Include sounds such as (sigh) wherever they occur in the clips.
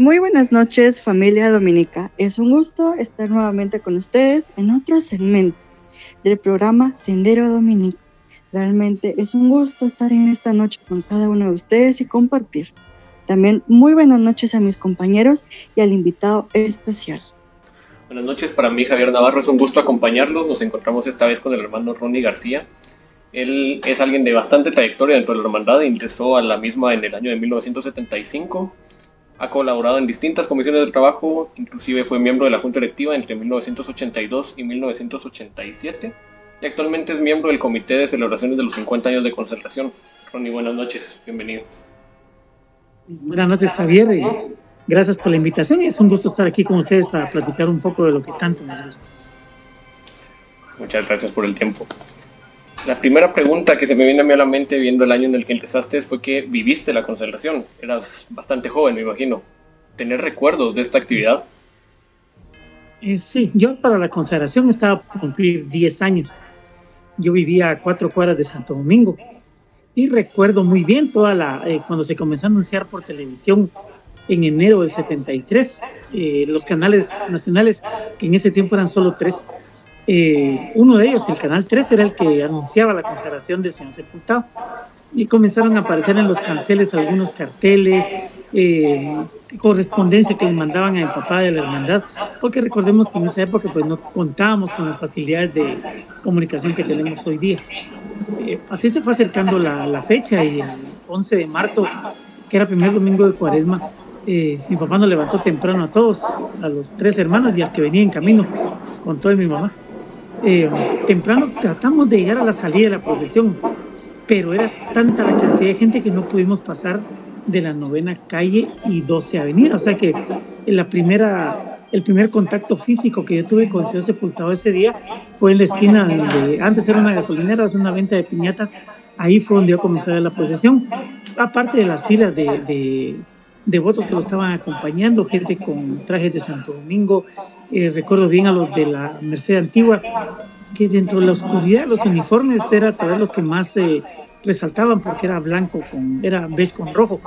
Muy buenas noches, familia dominica. Es un gusto estar nuevamente con ustedes en otro segmento del programa Sendero Dominico. Realmente es un gusto estar en esta noche con cada uno de ustedes y compartir. También muy buenas noches a mis compañeros y al invitado especial. Buenas noches para mí, Javier Navarro. Es un gusto acompañarlos. Nos encontramos esta vez con el hermano Ronnie García. Él es alguien de bastante trayectoria dentro de la hermandad. Ingresó a la misma en el año de 1975. Ha colaborado en distintas comisiones de trabajo, inclusive fue miembro de la Junta Directiva entre 1982 y 1987 y actualmente es miembro del Comité de Celebraciones de los 50 años de conservación. Ronnie, buenas noches, bienvenido. Buenas noches, Javier. Eh, gracias por la invitación y es un gusto estar aquí con ustedes para platicar un poco de lo que tanto nos gusta. Muchas gracias por el tiempo. La primera pregunta que se me viene a mí a la mente viendo el año en el que empezaste fue que viviste la conservación. Eras bastante joven, me imagino. ¿Tener recuerdos de esta actividad? Eh, sí, yo para la consagración estaba por cumplir 10 años. Yo vivía a cuatro cuadras de Santo Domingo y recuerdo muy bien toda la eh, cuando se comenzó a anunciar por televisión en enero del 73 eh, los canales nacionales que en ese tiempo eran solo tres uno de ellos el canal 3 era el que anunciaba la consagración del señor sepultado y comenzaron a aparecer en los canceles algunos carteles, eh, correspondencia que le mandaban a mi papá de la hermandad, porque recordemos que en esa época pues no contábamos con las facilidades de comunicación que tenemos hoy día. Eh, así se fue acercando la, la, fecha y el 11 de marzo, que era el primer domingo de cuaresma, eh, mi papá nos levantó temprano a todos, a los tres hermanos y al que venía en camino con todo mi mamá. Temprano tratamos de llegar a la salida de la procesión, pero era tanta la cantidad de gente que no pudimos pasar de la novena calle y 12 avenida. O sea que la primera, el primer contacto físico que yo tuve con Ciudad Sepultado ese día fue en la esquina donde antes era una gasolinera, es una venta de piñatas. Ahí fue donde yo comencé a la procesión. Aparte de las filas de, de, de votos que lo estaban acompañando, gente con trajes de Santo Domingo. Eh, recuerdo bien a los de la Merced Antigua, que dentro de la oscuridad los uniformes eran todavía los que más eh, resaltaban porque era blanco, con, era beige con rojo.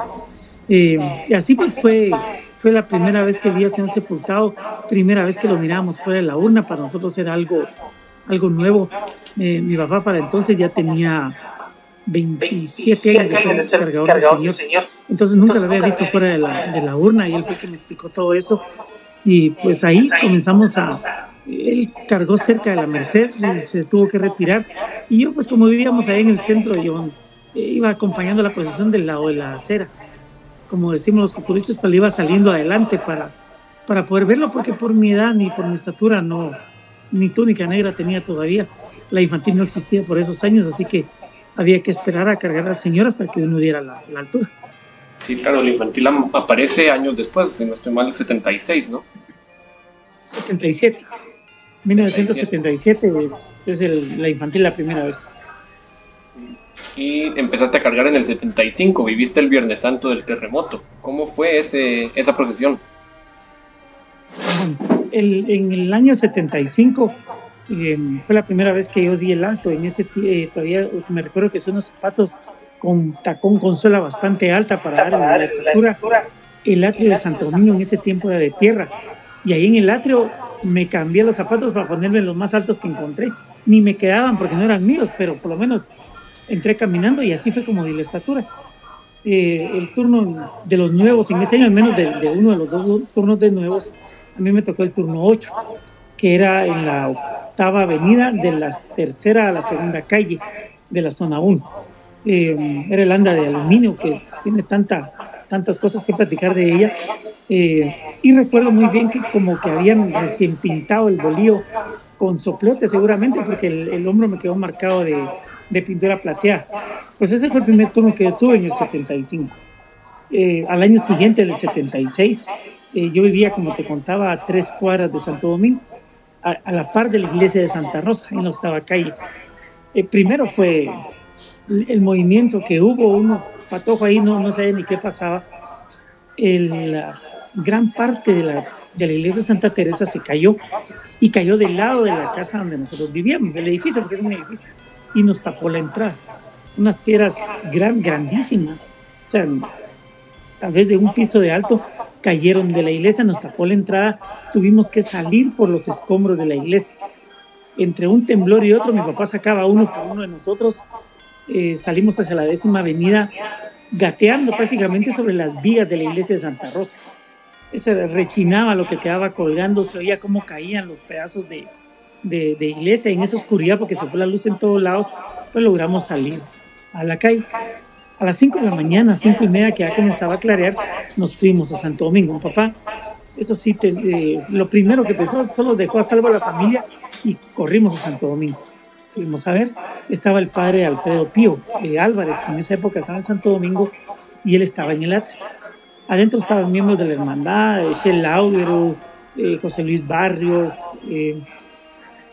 Eh, y así pues fue, fue la primera vez que vi a Señor Sepultado, primera vez que lo mirábamos fuera de la urna, para nosotros era algo, algo nuevo. Eh, mi papá para entonces ya tenía 27 años de ser cargador del señor. Entonces nunca lo había visto fuera de la, de la urna y él fue el que me explicó todo eso. Y pues ahí comenzamos a, él cargó cerca de la Merced, se tuvo que retirar. Y yo, pues como vivíamos ahí en el centro, yo eh, iba acompañando la procesión del lado de la acera. Como decimos los cucuruchos, pues iba saliendo adelante para, para poder verlo, porque por mi edad ni por mi estatura no, ni túnica negra tenía todavía. La infantil no existía por esos años, así que había que esperar a cargar al señor hasta que uno diera la altura. Sí, claro, la infantil aparece años después, si no estoy mal, 76, ¿no? 77. 1977 es, es el, la infantil la primera vez. Y empezaste a cargar en el 75, viviste el Viernes Santo del terremoto. ¿Cómo fue ese, esa procesión? El, en el año 75 eh, fue la primera vez que yo di el alto. En ese eh, todavía me recuerdo que son unos zapatos con tacón con suela bastante alta para dar la estatura. El atrio de Santo Domingo en ese tiempo era de tierra. Y ahí en el atrio me cambié los zapatos para ponerme los más altos que encontré. Ni me quedaban porque no eran míos, pero por lo menos entré caminando y así fue como di la estatura. Eh, el turno de los nuevos, en ese año al menos de, uno de los dos turnos de nuevos, a mí me tocó el turno 8, que era en la octava avenida de la tercera a la segunda calle de la zona 1. Eh, era el anda de aluminio que tiene tanta, tantas cosas que platicar de ella. Eh, y recuerdo muy bien que como que habían recién pintado el bolío con soplote seguramente porque el, hombro me quedó marcado de, de, pintura plateada. Pues ese fue el primer turno que yo tuve en el 75. Eh, al año siguiente, en el 76, eh, yo vivía, como te contaba, a tres cuadras de Santo Domingo, a, la par de la iglesia de Santa Rosa, en la octava calle. primero fue el movimiento que hubo, uno patojo ahí, no, no sabía ni qué pasaba. El, gran parte de la, de la iglesia de Santa Teresa se cayó y cayó del lado de la casa donde nosotros vivíamos, del edificio, porque es un edificio, y nos tapó la entrada. Unas piedras gran, grandísimas, o sea, tal vez de un piso de alto, cayeron de la iglesia, nos tapó la entrada, tuvimos que salir por los escombros de la iglesia. Entre un temblor y otro, mi papá sacaba uno por uno de nosotros, eh, salimos hacia la décima avenida gateando prácticamente sobre las vías de la iglesia de Santa Rosa. Ese rechinaba lo que quedaba colgando, se oía cómo caían los pedazos de, de, de iglesia en esa oscuridad porque se fue la luz en todos lados, pues logramos salir a la calle. A las 5 de la mañana, 5 y media, que ya comenzaba a clarear, nos fuimos a Santo Domingo. papá, eso sí, eh, lo primero que pensó, solo dejó a salvo a la familia y corrimos a Santo Domingo. Fuimos a ver, estaba el padre Alfredo Pío eh, Álvarez, que en esa época estaba en Santo Domingo y él estaba en el atrio. Adentro estaban miembros de la hermandad, Shell Laudero, eh, José Luis Barrios,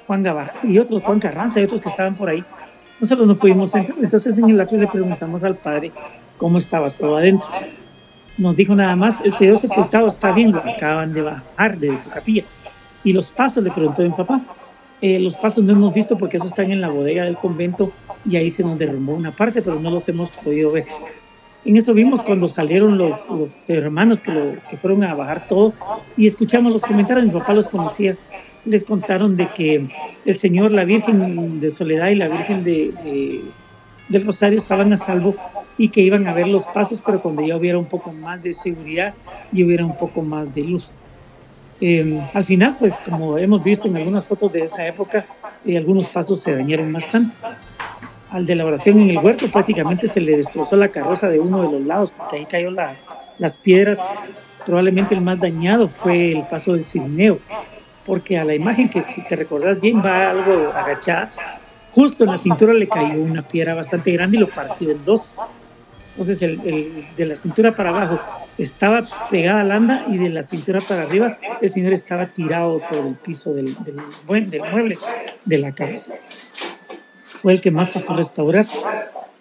Juan Gavar y otros, Juan Carranza y otros que estaban por ahí. Nosotros no pudimos entrar, entonces en el atrio le preguntamos al padre cómo estaba todo adentro. Nos dijo nada más, el Señor sepultado está bien, lo acaban de bajar de su capilla. Y los pasos, le preguntó mi papá. Eh, los pasos no hemos visto porque esos están en la bodega del convento y ahí se nos derrumbó una parte, pero no los hemos podido ver. En eso vimos cuando salieron los, los hermanos que, lo, que fueron a bajar todo y escuchamos los comentarios, mi papá los conocía les contaron de que el Señor, la Virgen de Soledad y la Virgen de, del Rosario estaban a salvo y que iban a ver los pasos, pero cuando ya hubiera un poco más de seguridad y hubiera un poco más de luz. Em, al final, pues como hemos visto en algunas fotos de esa época, eh, algunos pasos se dañaron bastante. Al de la oración en el huerto prácticamente se le destrozó la carroza de uno de los lados, porque ahí cayó la, las piedras. Probablemente el más dañado fue el paso del Cirineo, porque a la imagen que si te recordás bien va algo agachada, justo en la cintura le cayó una piedra bastante grande y lo partió en dos. Entonces el, de la cintura para abajo estaba pegada al anda y de la cintura para arriba el señor estaba tirado sobre el piso del, del, mueble de la cabeza. Fue el que más costó restaurar.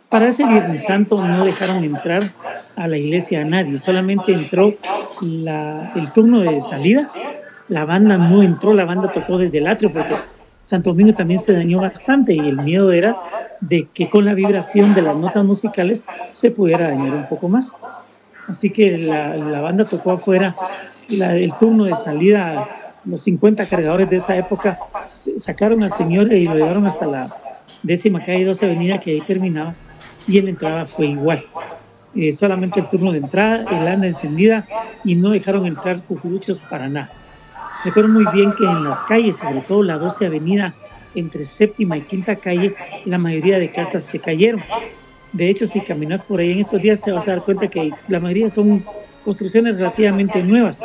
Para ese Viernes Santo no dejaron entrar a la iglesia a nadie, solamente entró la, el turno de salida la banda no entró, la banda tocó desde el atrio porque Santo Domingo también se dañó bastante y el miedo era de que con la vibración de las notas musicales se pudiera dañar un poco más. Así que la, banda tocó afuera, el turno de salida, los 50 cargadores de esa época sacaron al señor y lo llevaron hasta la décima calle 12 avenida que ahí terminaba y en la entrada fue igual. Eh, solamente el turno de entrada, el anda encendida y no dejaron entrar cucuruchos para nada. Recuerdo muy bien que en las calles, sobre todo la 12 Avenida, entre séptima y quinta calle, la mayoría de casas se cayeron. De hecho, si caminas por ahí en estos días te vas a dar cuenta que la mayoría son construcciones relativamente nuevas,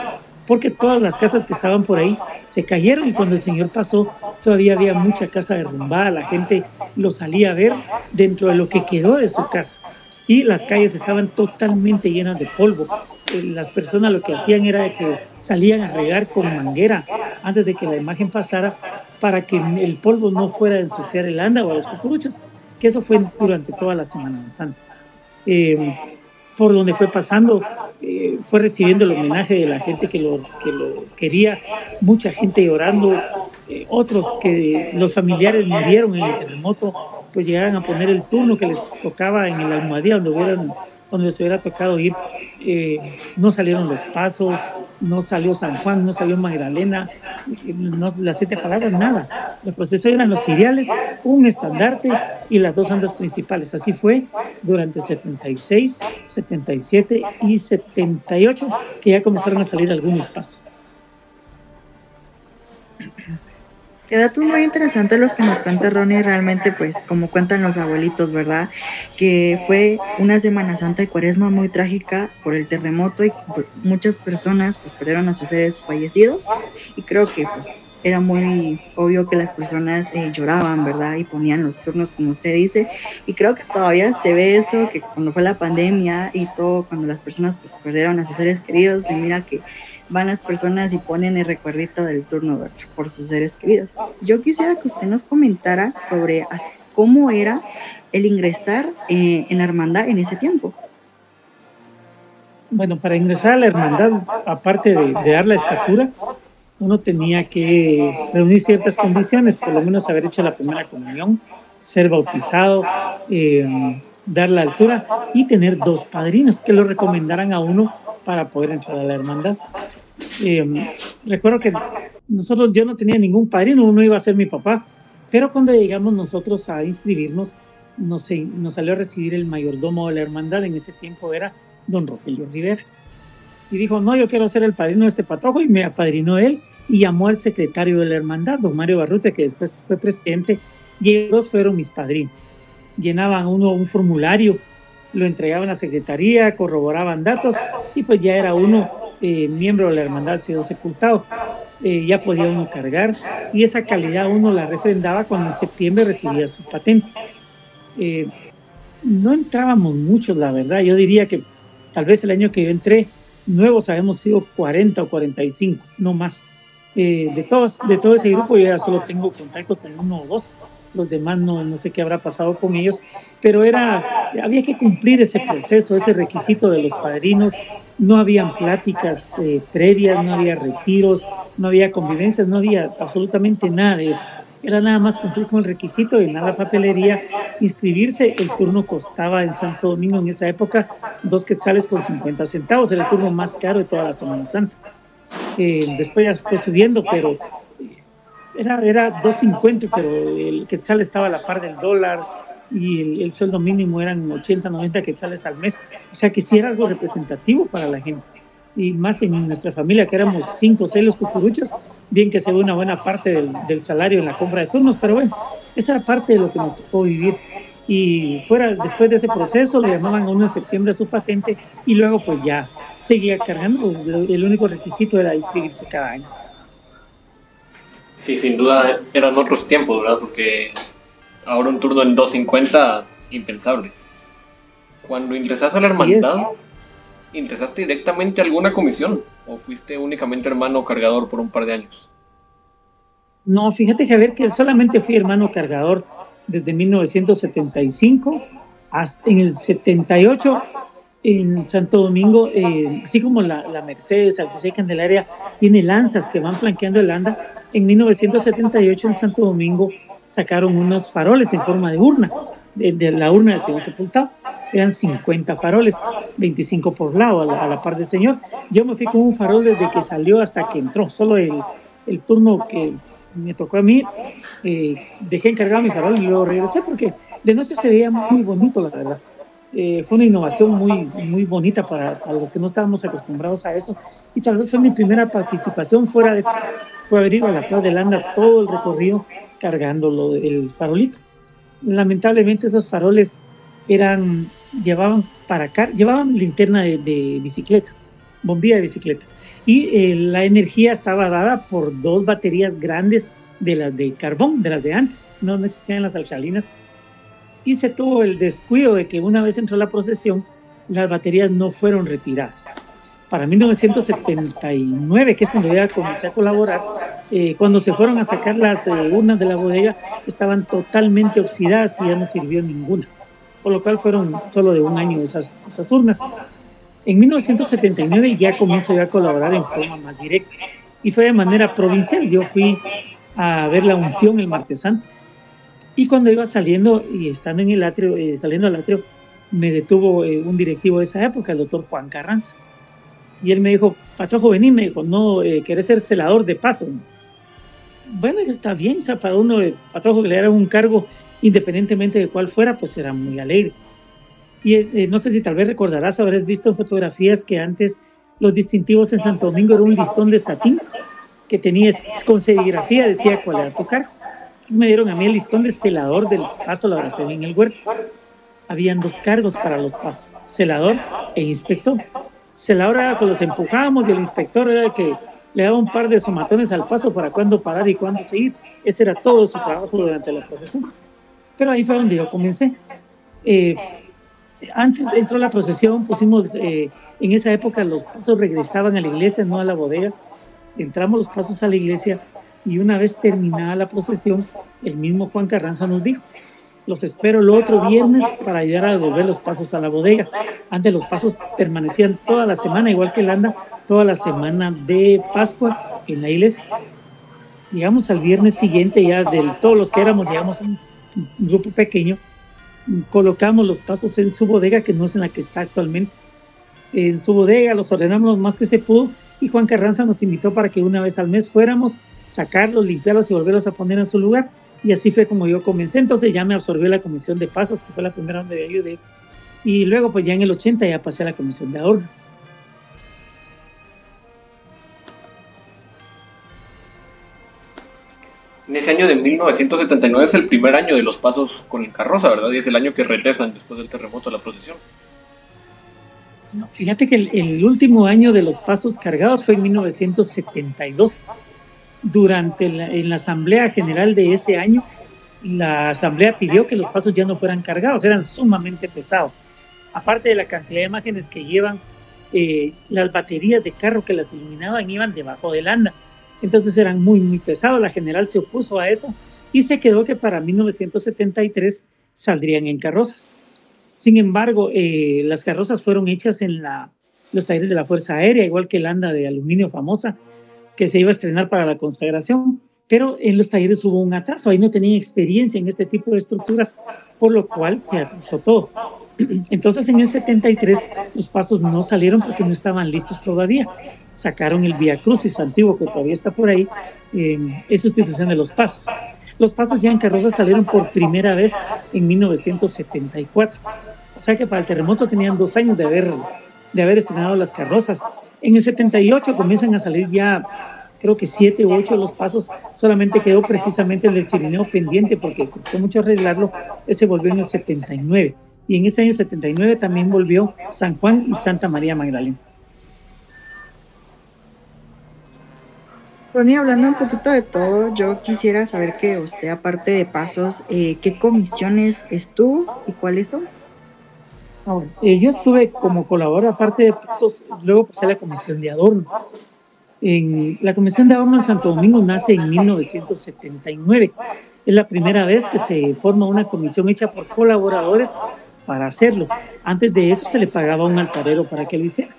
porque todas las casas que estaban por ahí se cayeron y cuando el Señor pasó todavía había mucha casa derrumbada, la gente lo salía a ver dentro de lo que quedó de su casa y las calles estaban totalmente llenas de polvo. Eh, las personas lo que hacían era que salían a regar con manguera antes de que la imagen pasara para que el polvo no fuera a ensuciar el anda o a los cucuruchos, que eso fue durante toda la Semana Santa. Eh, por donde fue pasando, eh, fue recibiendo el homenaje de la gente que lo, que lo quería, mucha gente llorando, otros que los familiares murieron en el terremoto, pues llegaran a poner el turno que les tocaba en el almohadía donde hubieran donde les hubiera tocado ir, eh, no salieron los pasos, no salió San Juan, no salió Magdalena, no, las siete palabras, nada. El proceso eran los ideales, un estandarte y las dos andas principales. Así fue durante 76, 77 y 78, que ya comenzaron a salir algunos pasos. Qué datos muy interesantes los que nos cuenta Ronnie, realmente pues como cuentan los abuelitos, ¿verdad? Que fue una Semana Santa de Cuaresma muy trágica por el terremoto y muchas personas pues perdieron a sus seres fallecidos y creo que pues era muy obvio que las personas eh, lloraban, ¿verdad? Y ponían los turnos, como usted dice. Y creo que todavía se ve eso, que cuando fue la pandemia y todo, cuando las personas pues perdieron a sus seres queridos, y mira que van las personas y ponen el recuerdito del turno por sus seres queridos. Yo quisiera que usted nos comentara sobre cómo era el ingresar eh, en la hermandad en ese tiempo. Bueno, para ingresar a la hermandad, aparte de, dar la estatura, uno tenía que reunir ciertas condiciones, por lo menos haber hecho la primera comunión, ser bautizado, eh, dar la altura y tener dos padrinos que lo recomendaran a uno para poder entrar a la hermandad. Eh, recuerdo que nosotros, yo no tenía ningún padrino, uno iba a ser mi papá, pero cuando llegamos nosotros a inscribirnos, nos, nos salió a recibir el mayordomo de la hermandad, en ese tiempo era don Rogelio Rivera. Y dijo, no, yo quiero ser el padrino de este patrojo, y me apadrinó él, y llamó al secretario de la hermandad, don Mario Barrute, que después fue presidente, y ellos fueron mis padrinos. Llenaban uno un formulario, lo entregaban a la secretaría, corroboraban datos, y pues ya era uno eh, miembro de la hermandad sido sepultado. Eh, ya podía uno cargar y esa calidad uno la refrendaba cuando en septiembre recibía su patente. Eh, no entrábamos muchos, la verdad. Yo diría que tal vez el año que yo entré, nuevos habíamos sido 40 o 45, no más. de, todos, de todo ese grupo yo ya solo tengo contacto con uno o dos los demás no, no sé qué habrá pasado con ellos, pero era, había que cumplir ese proceso, ese requisito de los padrinos, no habían pláticas eh, previas, no había retiros, no había convivencias, no había absolutamente nada de eso. Era nada más cumplir con el requisito de nada papelería, inscribirse. El turno costaba en Santo Domingo en esa época dos quetzales con 50 centavos, era el turno más caro de toda la Semana Santa. Eh, después ya fue subiendo, pero era, era 2.50, pero el quetzal estaba a la par del dólar y el, sueldo mínimo eran 80, 90 quetzales al mes. O sea que sí era algo representativo para la gente. Y más en nuestra familia, que éramos cinco o seis los cucuruchos, bien que se ve una buena parte del, del, salario en la compra de turnos, pero bueno, esa era parte de lo que nos tocó vivir. Y fuera, después de ese proceso, le llamaban a uno en septiembre a su patente y luego pues ya seguía cargando. Pues, el único requisito era inscribirse cada año. Sí, sin duda eran otros tiempos, ¿verdad? Porque ahora un turno en 250, impensable. Cuando ingresaste a la hermandad, ¿ingresaste directamente a alguna comisión o fuiste únicamente hermano cargador por un par de años? No, fíjate Javier que solamente fui hermano cargador desde 1975 hasta en el 78 en Santo Domingo, eh, así como la, la Mercedes, San José Candelaria, tiene lanzas que van flanqueando el anda en 1978 en Santo Domingo sacaron unos faroles en forma de urna, de, la urna del Señor sepultado. Eran 50 faroles, 25 por lado a la, par del Señor. Yo me fui con un farol desde que salió hasta que entró. Solo el, el turno que me tocó a mí, eh, dejé encargado mi farol y luego regresé porque de noche se veía muy bonito, la verdad. Eh, fue una innovación muy, muy bonita para, para, los que no estábamos acostumbrados a eso. Y tal vez fue mi primera participación fuera de fue haber ido a la Plaza de Landa todo el recorrido cargándolo el farolito. Lamentablemente esos faroles eran, llevaban para acá, llevaban linterna de, bicicleta, bombilla de bicicleta. Y eh, la energía estaba dada por dos baterías grandes de las de carbón, de las de antes, no, no existían las alcalinas. Y se tuvo el descuido de que una vez entró la procesión, las baterías no fueron retiradas para 1979, que es cuando ya comencé a colaborar, eh, cuando se fueron a sacar las eh, urnas de la bodega, estaban totalmente oxidadas y ya no sirvió ninguna, por lo cual fueron solo de un año esas, esas urnas. En 1979 ya comencé a colaborar en forma más directa y fue de manera provincial. Yo fui a ver la unción el martes santo y cuando iba saliendo y estando en el atrio, eh, saliendo al atrio, me detuvo un directivo de esa época, el doctor Juan Carranza y él me dijo, Patrojo, vení, me dijo, no, eh, querés ser celador de pasos. Bueno, está bien, o sea, para uno, eh, Patrojo, que le diera un cargo, independientemente de cuál fuera, pues era muy alegre. Y eh, no sé si tal vez recordarás, habrás visto en fotografías que antes los distintivos en Santo Domingo era un listón de satín que tenía con serigrafía, decía cuál era tu cargo. Entonces me dieron a mí el listón de celador del paso la oración en el huerto. Habían dos cargos para los pasos, celador e inspector la hora cuando los empujábamos y el inspector era el que le daba un par de somatones al paso para cuándo parar y cuándo seguir. Ese era todo su trabajo durante la procesión. Pero ahí fue donde yo comencé. Eh, antes entró la procesión, pusimos, eh, en esa época los pasos regresaban a la iglesia, no a la bodega. Entramos los pasos a la iglesia y una vez terminada la procesión, el mismo Juan Carranza nos dijo, los espero el otro viernes para ayudar a devolver los pasos a la bodega. Antes los pasos permanecían toda la semana, igual que el anda, toda la semana de Pascua en la iglesia. Llegamos al viernes siguiente, ya de todos los que éramos, llegamos un, grupo pequeño, colocamos los pasos en su bodega, que no es en la que está actualmente. en su bodega, los ordenamos lo más que se pudo y Juan Carranza nos invitó para que una vez al mes fuéramos, sacarlos, limpiarlos y volverlos a poner en su lugar. Y así fue como yo comencé. Entonces ya me absorbió la comisión de pasos, que fue la primera donde yo ayudé. Y luego, pues ya en el 80 ya pasé a la comisión de ahorro. En ese año de 1979 es el primer año de los pasos con el carroza, ¿verdad? Y es el año que regresan después del terremoto a la procesión. fíjate que el, último año de los pasos cargados fue en 1972. Durante la, en la Asamblea General de ese año, la Asamblea pidió que los pasos ya no fueran cargados, eran sumamente pesados. Aparte de la cantidad de imágenes que llevan, eh, las baterías de carro que las iluminaban iban debajo del anda entonces eran muy, muy pesados. La general se opuso a eso y se quedó que para 1973 saldrían en carrozas. Sin embargo, eh, las carrozas fueron hechas en la, los talleres de la Fuerza Aérea, igual que el anda de aluminio famosa, que se iba a estrenar para la consagración, pero en los talleres hubo un atraso, ahí no tenían experiencia en este tipo de estructuras, por lo cual se atrasó (clears throat) todo. Entonces en el 73 los pasos no salieron porque no estaban listos todavía sacaron el Via Crucis antiguo que todavía está por ahí, eh, es sustitución de los pasos. Los pasos ya en carroza salieron por primera vez en 1974. O sea que para el terremoto tenían dos años de haber, de haber estrenado las carrozas. En el 78 comienzan a salir ya, creo que siete u ocho los pasos. Solamente quedó precisamente el del Cirineo pendiente porque costó mucho arreglarlo. Ese volvió en el 79. Y en ese año 79 también volvió San Juan y Santa María Magdalena. Ronnie, hablando un poquito de todo, yo quisiera saber que usted, aparte de pasos, eh, ¿qué comisiones estuvo y cuáles son? Eh, yo estuve como colaborador, aparte de pasos, luego pasé a la comisión de adorno. En, la comisión de adorno en Santo Domingo nace en 1979. Es la primera vez que se forma una comisión hecha por colaboradores para hacerlo. Antes de eso se le pagaba un altarero para que lo hiciera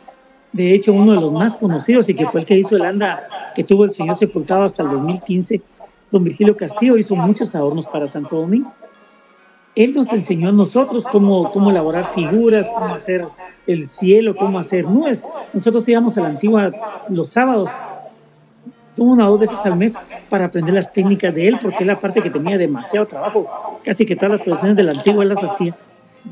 de hecho uno de los más conocidos y que fue el que hizo el anda que tuvo el señor sepultado hasta el 2015, don Virgilio Castillo, hizo muchos adornos para Santo Domingo. Él nos enseñó a nosotros cómo, cómo elaborar figuras, cómo hacer el cielo, cómo hacer nubes. Nosotros íbamos a la antigua los sábados, una o dos veces al mes, para aprender las técnicas de él, porque él aparte que tenía demasiado trabajo, casi que todas las producciones de la antigua las hacía.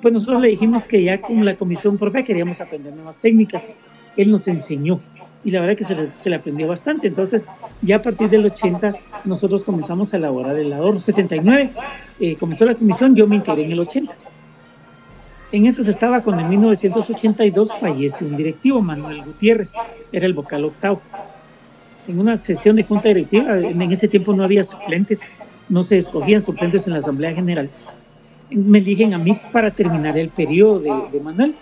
Pues nosotros le dijimos que ya con la comisión propia queríamos aprender nuevas técnicas él nos enseñó y la verdad que se le, aprendió bastante. Entonces, ya a partir del 80 nosotros comenzamos a elaborar el adorno. 79 eh, comenzó la comisión, yo me integré en el 80. En eso se estaba cuando en 1982 fallece un directivo, Manuel Gutiérrez, era el vocal octavo. En una sesión de junta directiva, en ese tiempo no había suplentes, no se escogían suplentes en la Asamblea General. Me eligen a mí para terminar el periodo de, de Manuel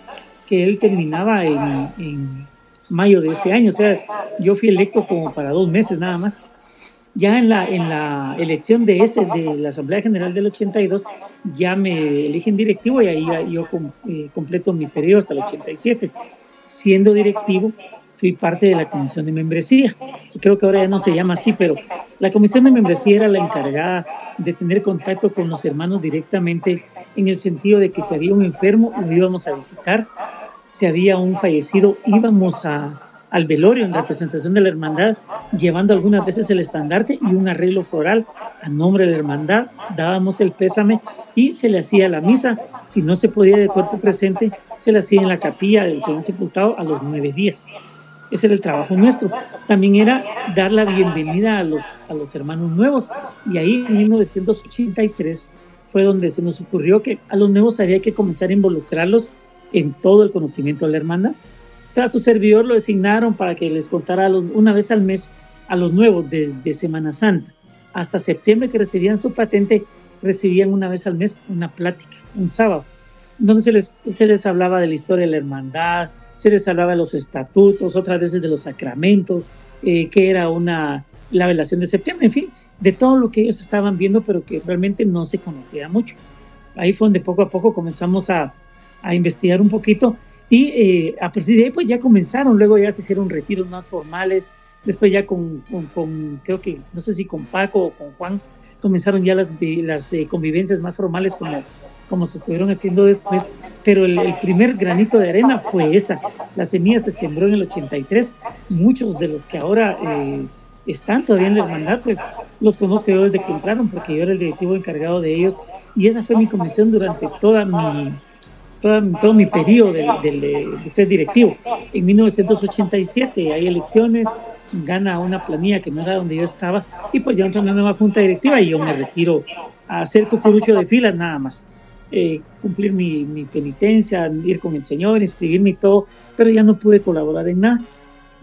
que él terminaba en, mayo de ese año, o sea, yo fui electo como para dos meses nada más. Ya en la, en la elección de ese, de la Asamblea General del 82, ya me eligen directivo y ahí yo eh, completo mi periodo hasta el 87. Siendo directivo, fui parte de la comisión de membresía. Creo que ahora ya no se llama así, pero la comisión de membresía era la encargada de tener contacto con los hermanos directamente en el sentido de que si había un enfermo, lo íbamos a visitar si había un fallecido, íbamos a, al velorio en representación de la hermandad, llevando algunas veces el estandarte y un arreglo floral a nombre de la hermandad, dábamos el pésame y se le hacía la misa. Si no se podía de cuerpo presente, se le hacía en la capilla del Señor Sepultado a los nueve días. Ese era el trabajo nuestro. También era dar la bienvenida a los, a los hermanos nuevos. Y ahí en 1983 fue donde se nos ocurrió que a los nuevos había que comenzar a involucrarlos en todo el conocimiento de la hermandad. Tras su servidor lo designaron para que les contara una vez al mes a los nuevos desde Semana Santa hasta septiembre que recibían su patente, recibían una vez al mes una plática, un sábado, donde se les, se les hablaba de la historia de la hermandad, se les hablaba de los estatutos, otras veces de los sacramentos, eh, que era una, la velación de septiembre, en fin, de todo lo que ellos estaban viendo, pero que realmente no se conocía mucho. Ahí fue donde poco a poco comenzamos a, a investigar un poquito y eh, a partir de ahí pues ya comenzaron, luego ya se hicieron retiros más formales, después ya con, con, creo que, no sé si con Paco o con Juan, comenzaron ya las, las eh, convivencias más formales como, como se estuvieron haciendo después pero el, primer granito de arena fue esa. La semilla se sembró en el 83. Muchos de los que ahora eh, están todavía en la hermandad, pues los conozco yo desde que entraron, porque yo era el directivo encargado de ellos. Y esa fue mi comisión durante toda mi, todo mi periodo de, ser directivo. En 1987 hay elecciones, gana una planilla que no era donde yo estaba, y pues ya entra una nueva junta directiva y yo me retiro a hacer cucurucho de filas nada más. Eh, cumplir mi, mi, penitencia, ir con el Señor, inscribirme y todo, pero ya no pude colaborar en nada.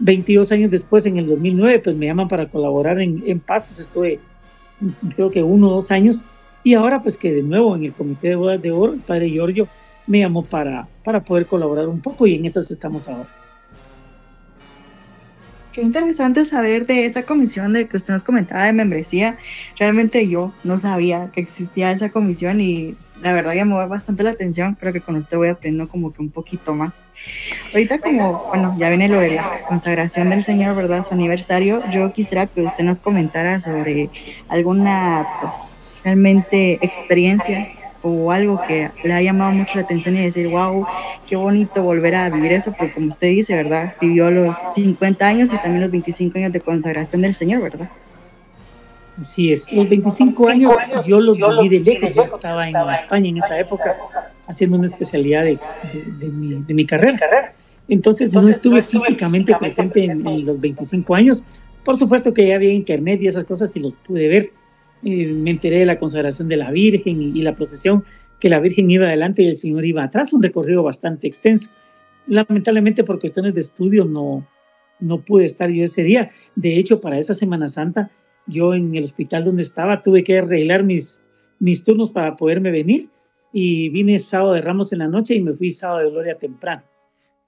22 años después, en el 2009, pues me llaman para colaborar en, en Pasos, estuve creo que uno o dos años, y ahora pues que de nuevo en el Comité de Bodas de Oro, el Padre Giorgio me llamó para, para poder colaborar un poco y en esas estamos ahora. Qué interesante saber de esa comisión de que usted nos comentaba de membresía. Realmente yo no sabía que existía esa comisión y la verdad llamó bastante la atención. Creo que con usted voy aprendiendo como que un poquito más. Ahorita como, bueno, ya viene lo de la consagración del Señor, ¿verdad? Su aniversario. Yo quisiera que usted nos comentara sobre alguna, pues, realmente experiencia o algo que le ha llamado mucho la atención y decir, wow, qué bonito volver a vivir eso, porque como usted dice, ¿verdad? Vivió los 50 años y también los 25 años de consagración del Señor, ¿verdad? Así es, los 25 años yo los viví de lejos, yo estaba en España en esa época haciendo una especialidad de, de, mi, carrera. Entonces no estuve físicamente presente en, los 25 años. Por supuesto que ya había internet y esas cosas y los pude ver. Me enteré de la consagración de la Virgen y, la procesión, que la Virgen iba adelante y el Señor iba atrás, un recorrido bastante extenso. Lamentablemente por cuestiones de estudio no, no pude estar yo ese día. De hecho, para esa Semana Santa yo en el hospital donde estaba tuve que arreglar mis, mis turnos para poderme venir y vine sábado de Ramos en la noche y me fui sábado de Gloria temprano.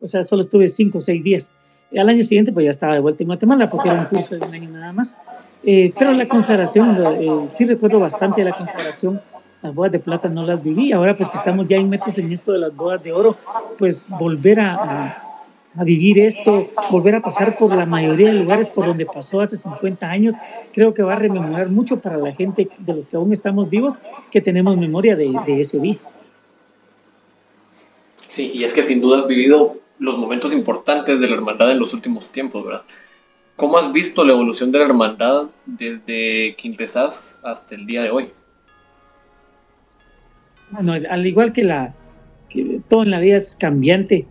O sea, solo estuve cinco o seis días. Y al año siguiente pues ya estaba de vuelta en Guatemala porque era un curso de un año nada más. Eh, pero la consagración, eh, sí recuerdo bastante la consagración. Las bodas de plata no las viví. Ahora pues que estamos ya inmersos en esto de las bodas de oro, pues volver a vivir esto, volver a pasar por la mayoría de lugares por donde pasó hace 50 años, creo que va a rememorar mucho para la gente de los que aún estamos vivos, que tenemos memoria de, ese día. Sí, y es que sin duda has vivido los momentos importantes de la hermandad en los últimos tiempos, ¿verdad? ¿Cómo has visto la evolución de la hermandad desde que ingresas hasta el día de hoy? Bueno, al igual que la que todo en la vida es cambiante,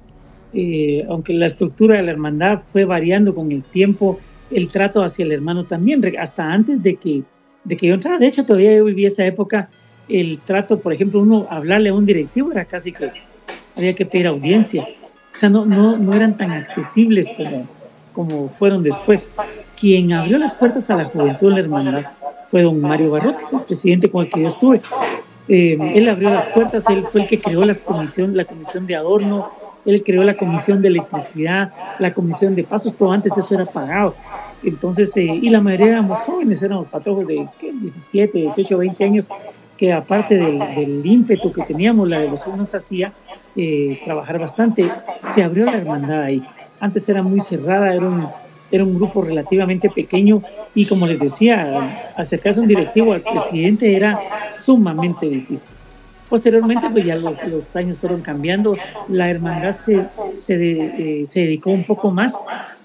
eh, aunque la estructura de la hermandad fue variando con el tiempo, el trato hacia el hermano también, hasta antes de que, de que yo entrara. De hecho, todavía yo viví esa época, el trato, por ejemplo, uno hablarle a un directivo era casi que había que pedir audiencia. O sea, no, no, no eran tan accesibles como, como fueron después. Quien abrió las puertas a la juventud de la hermandad fue don Mario Barrote, el presidente con el que yo estuve. Eh, él abrió las puertas, él fue el que creó las comisión, la comisión de adorno, él creó la comisión de electricidad, la comisión de pasos, todo antes eso era pagado. Entonces, eh, y la mayoría éramos jóvenes, éramos patojos de 17, 18, 20 años, que aparte del, ímpetu que teníamos, la devoción nos hacía eh, trabajar bastante. Se abrió la hermandad ahí. Antes era muy cerrada, era un, era un grupo relativamente pequeño y como les decía, acercarse a un directivo al presidente era sumamente difícil. Posteriormente, pues ya los, los años fueron cambiando, la hermandad se, se, eh, se, dedicó un poco más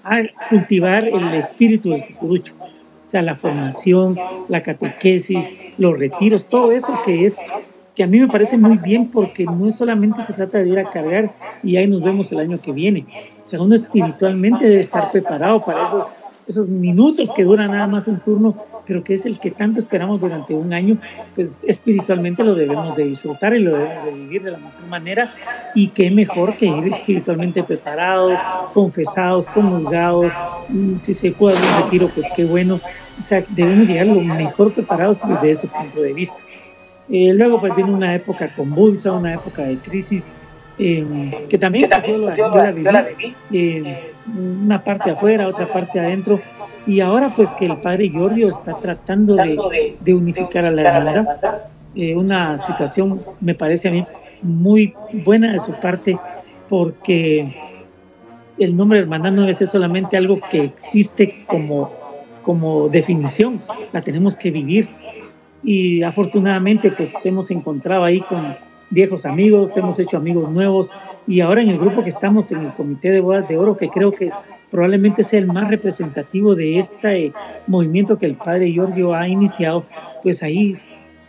a cultivar el espíritu del cucurucho, o sea, la formación, la catequesis, los retiros, todo eso que es que a mí me parece muy bien porque no solamente se trata de ir a cargar y ahí nos vemos el año que viene. O sea, uno espiritualmente debe estar preparado para esos, esos minutos que duran nada más un turno pero que es el que tanto esperamos durante un año, pues espiritualmente lo debemos de disfrutar y lo debemos de vivir de la mejor manera y qué mejor que ir espiritualmente preparados, confesados, comulgados, mm, si se puede un retiro, pues qué bueno, o sea, debemos llegar lo mejor preparados desde ese punto de vista. Eh, luego pues viene una época convulsa, una época de crisis, eh, que también, yo, la, viví, eh, una parte afuera, otra parte adentro, y ahora pues que el padre Giorgio está tratando de, de unificar a la hermandad, eh, una situación me parece a mí muy buena de su parte porque el nombre de hermandad no debe ser solamente algo que existe como, como definición, la tenemos que vivir y afortunadamente pues hemos encontrado ahí con, viejos amigos, hemos hecho amigos nuevos y ahora en el grupo que estamos en el Comité de Bodas de Oro, que creo que probablemente sea el más representativo de este movimiento que el padre Giorgio ha iniciado, pues ahí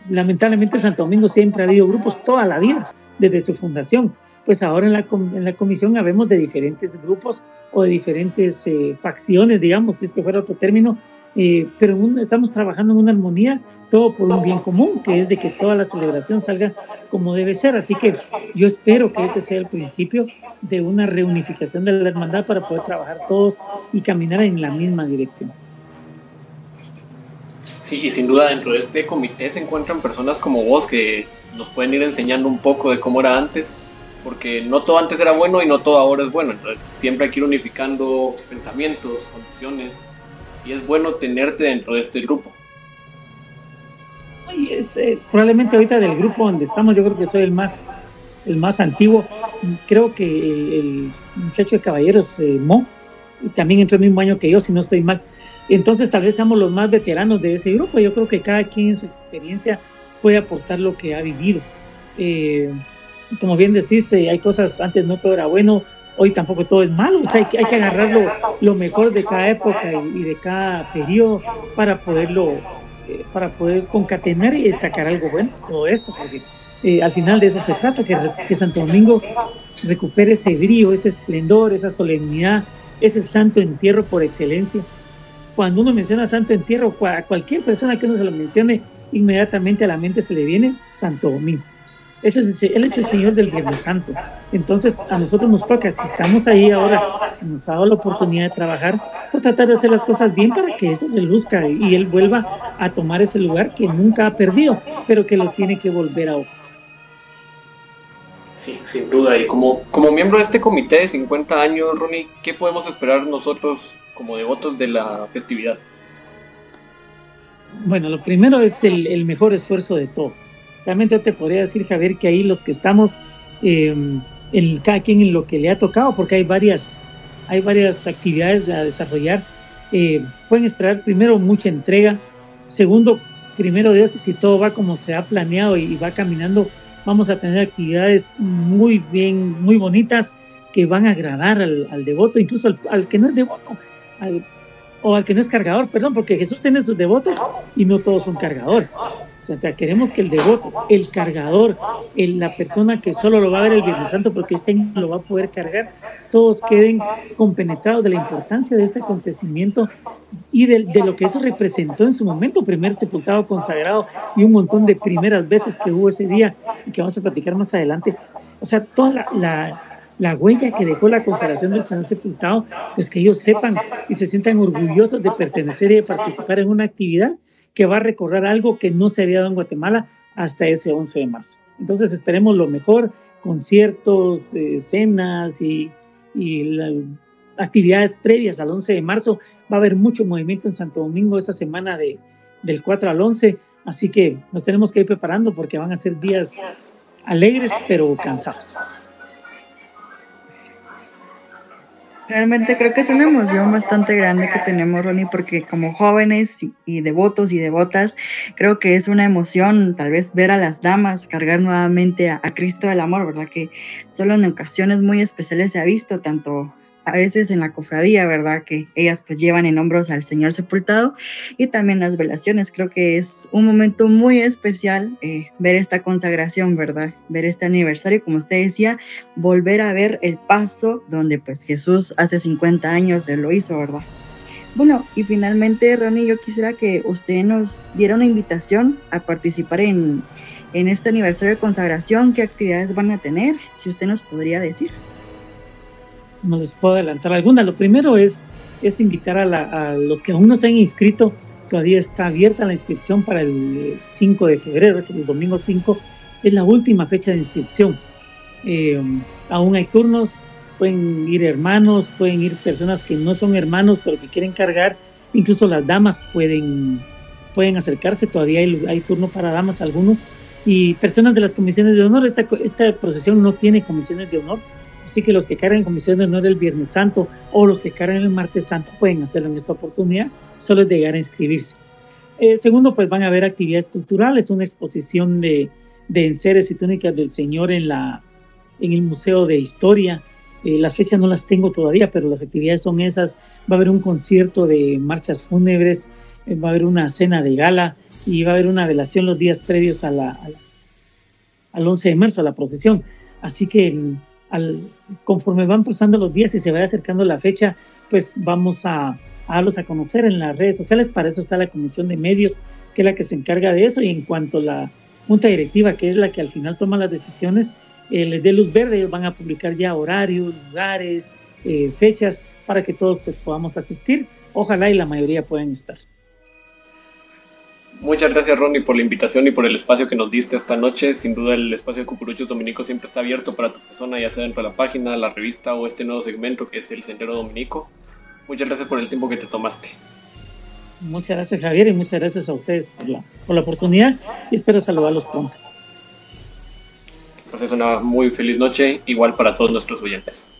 lamentablemente Santo Domingo siempre ha habido grupos toda la vida, desde su fundación. Pues ahora en la, en la comisión habemos de diferentes grupos o de diferentes eh, facciones, digamos, si es que fuera otro término, eh, pero estamos trabajando en una armonía, todo por un bien común, que es de que toda la celebración salga como debe ser. Así que yo espero que este sea el principio de una reunificación de la hermandad para poder trabajar todos y caminar en la misma dirección. Sí, y sin duda dentro de este comité se encuentran personas como vos que nos pueden ir enseñando un poco de cómo era antes, porque no todo antes era bueno y no todo ahora es bueno, entonces siempre hay que ir unificando pensamientos, condiciones, y es bueno tenerte dentro de este grupo. Es, eh, probablemente ahorita del grupo donde estamos, yo creo que soy el más, el más antiguo. Creo que el, muchacho de caballeros, eh, Mo, también entró el mismo año que yo, si no estoy mal. Entonces tal vez seamos los más veteranos de ese grupo. Yo creo que cada quien en su experiencia puede aportar lo que ha vivido. Eh, como bien decís, hay cosas, antes no todo era bueno, hoy tampoco todo es malo, o sea, hay que, hay que agarrar lo, mejor de cada época y, de cada periodo para poderlo, eh, para poder concatenar y sacar algo bueno todo esto, porque eh, al final de eso se trata, que, que Santo Domingo recupere ese brillo, ese esplendor, esa solemnidad, ese santo entierro por excelencia. Cuando uno menciona santo entierro, a cualquier persona que uno se lo mencione, inmediatamente a la mente se le viene Santo Domingo él es el Señor del Viernes Santo. Entonces, a nosotros nos toca, si estamos ahí ahora, si nos ha dado la oportunidad de trabajar, pues tratar de hacer las cosas bien para que eso le luzca y él vuelva a tomar ese lugar que nunca ha perdido, pero que lo tiene que volver a ocupar. Sí, sin duda. Y como, como miembro de este comité de 50 años, Ronnie, ¿qué podemos esperar nosotros como devotos de la festividad? Bueno, lo primero es el, el mejor esfuerzo de todos realmente te podría decir, Javier, que ahí los que estamos, eh, en cada quien en lo que le ha tocado, porque hay varias, hay varias actividades a desarrollar, eh, pueden esperar primero mucha entrega, segundo, primero Dios, si todo va como se ha planeado y, va caminando, vamos a tener actividades muy bien, muy bonitas que van a agradar al, devoto, incluso al, al, que no es devoto, o al que no es cargador, perdón, porque Jesús tiene sus devotos y no todos son cargadores. O sea, queremos que el devoto, el cargador, la persona que solo lo va a ver el Viernes Santo porque este lo va a poder cargar, todos queden compenetrados de la importancia de este acontecimiento y de, lo que eso representó en su momento, primer sepultado consagrado y un montón de primeras veces que hubo ese día y que vamos a platicar más adelante. O sea, toda la, la huella que dejó la consagración del Señor Sepultado, pues que ellos sepan y se sientan orgullosos de pertenecer y de participar en una actividad que va a recorrer algo que no se había dado en Guatemala hasta ese 11 de marzo. Entonces esperemos lo mejor, conciertos, eh, cenas y, actividades previas al 11 de marzo. Va a haber mucho movimiento en Santo Domingo esa semana de, del 4 al 11, así que nos tenemos que ir preparando porque van a ser días alegres pero cansados. Realmente creo que es una emoción bastante grande que tenemos, Ronnie, porque como jóvenes y, devotos y devotas, creo que es una emoción tal vez ver a las damas cargar nuevamente a, a Cristo del Amor, ¿verdad? Que solo en ocasiones muy especiales se ha visto, tanto a veces en la cofradía, ¿verdad? Que ellas pues llevan en hombros al Señor sepultado y también las velaciones. Creo que es un momento muy especial eh, ver esta consagración, ¿verdad? Ver este aniversario, como usted decía, volver a ver el paso donde pues Jesús hace 50 años él lo hizo, ¿verdad? Bueno, y finalmente, Ronnie, yo quisiera que usted nos diera una invitación a participar en, en este aniversario de consagración, qué actividades van a tener, si usted nos podría decir no les puedo adelantar alguna. Lo primero es, es invitar a, los que aún no se han inscrito, todavía está abierta la inscripción para el 5 de febrero, es el domingo 5, es la última fecha de inscripción. Eh, aún hay turnos, pueden ir hermanos, pueden ir personas que no son hermanos pero que quieren cargar, incluso las damas pueden, pueden acercarse, todavía hay, hay turno para damas algunos, y personas de las comisiones de honor, esta, esta procesión no tiene comisiones de honor, Así que los que cargan comisión de honor el Viernes Santo o los que cargan el Martes Santo pueden hacerlo en esta oportunidad, solo es llegar a inscribirse. Eh, segundo, pues van a haber actividades culturales, una exposición de, de enseres y túnicas del Señor en, la, en el Museo de Historia. Eh, las fechas no las tengo todavía, pero las actividades son esas. Va a haber un concierto de marchas fúnebres, eh, va a haber una cena de gala y va a haber una velación los días previos a al 11 de marzo, a la procesión. Así que mm, al, conforme van pasando los días y se vaya acercando la fecha, pues vamos a, a darlos a conocer en las redes sociales. Para eso está la Comisión de Medios, que es la que se encarga de eso. Y en cuanto a la Junta Directiva, que es la que al final toma las decisiones, eh, les dé luz verde, ellos van a publicar ya horarios, lugares, eh, fechas, para que todos pues, podamos asistir. Ojalá y la mayoría puedan estar. Muchas gracias Ronnie por la invitación y por el espacio que nos diste esta noche. Sin duda el espacio de Cucuruchos Dominico siempre está abierto para tu persona, ya sea dentro de la página, la revista o este nuevo segmento que es el Sendero Dominico. Muchas gracias por el tiempo que te tomaste. Muchas gracias Javier y muchas gracias a ustedes por la, por la oportunidad y espero saludarlos pronto. Pues es una muy feliz noche, igual para todos nuestros oyentes.